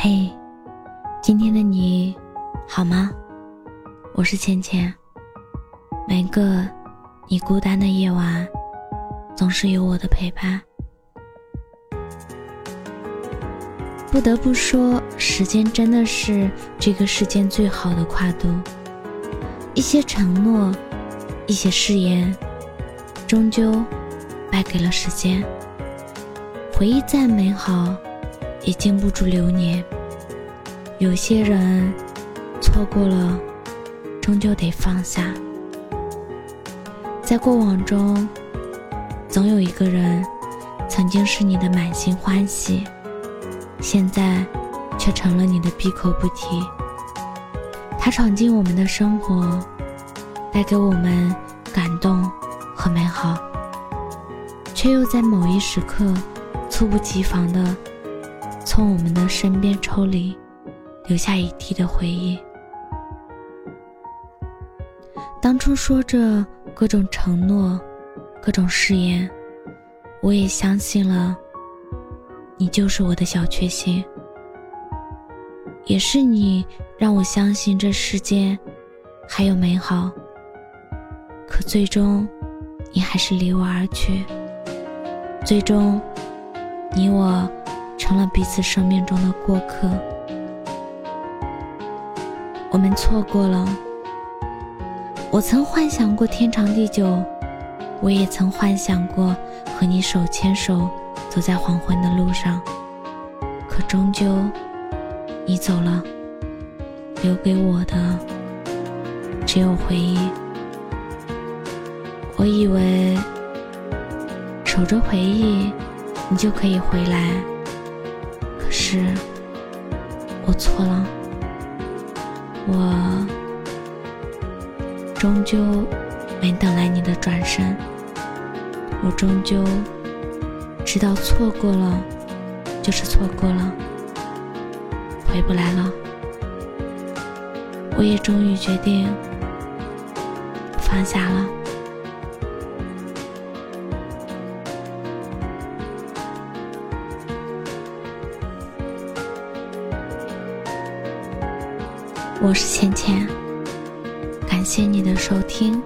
嘿，今天的你好吗？我是倩倩。每个你孤单的夜晚，总是有我的陪伴。不得不说，时间真的是这个世间最好的跨度。一些承诺，一些誓言，终究败给了时间。回忆再美好，也经不住流年。有些人错过了，终究得放下。在过往中，总有一个人曾经是你的满心欢喜，现在却成了你的闭口不提。他闯进我们的生活，带给我们感动和美好，却又在某一时刻。猝不及防的从我们的身边抽离，留下一地的回忆。当初说着各种承诺，各种誓言，我也相信了，你就是我的小确幸。也是你让我相信这世间还有美好。可最终，你还是离我而去。最终。你我成了彼此生命中的过客，我们错过了。我曾幻想过天长地久，我也曾幻想过和你手牵手走在黄昏的路上。可终究，你走了，留给我的只有回忆。我以为守着回忆。你就可以回来，是我错了，我终究没等来你的转身，我终究知道错过了就是错过了，回不来了，我也终于决定放下了。我是倩倩，感谢你的收听。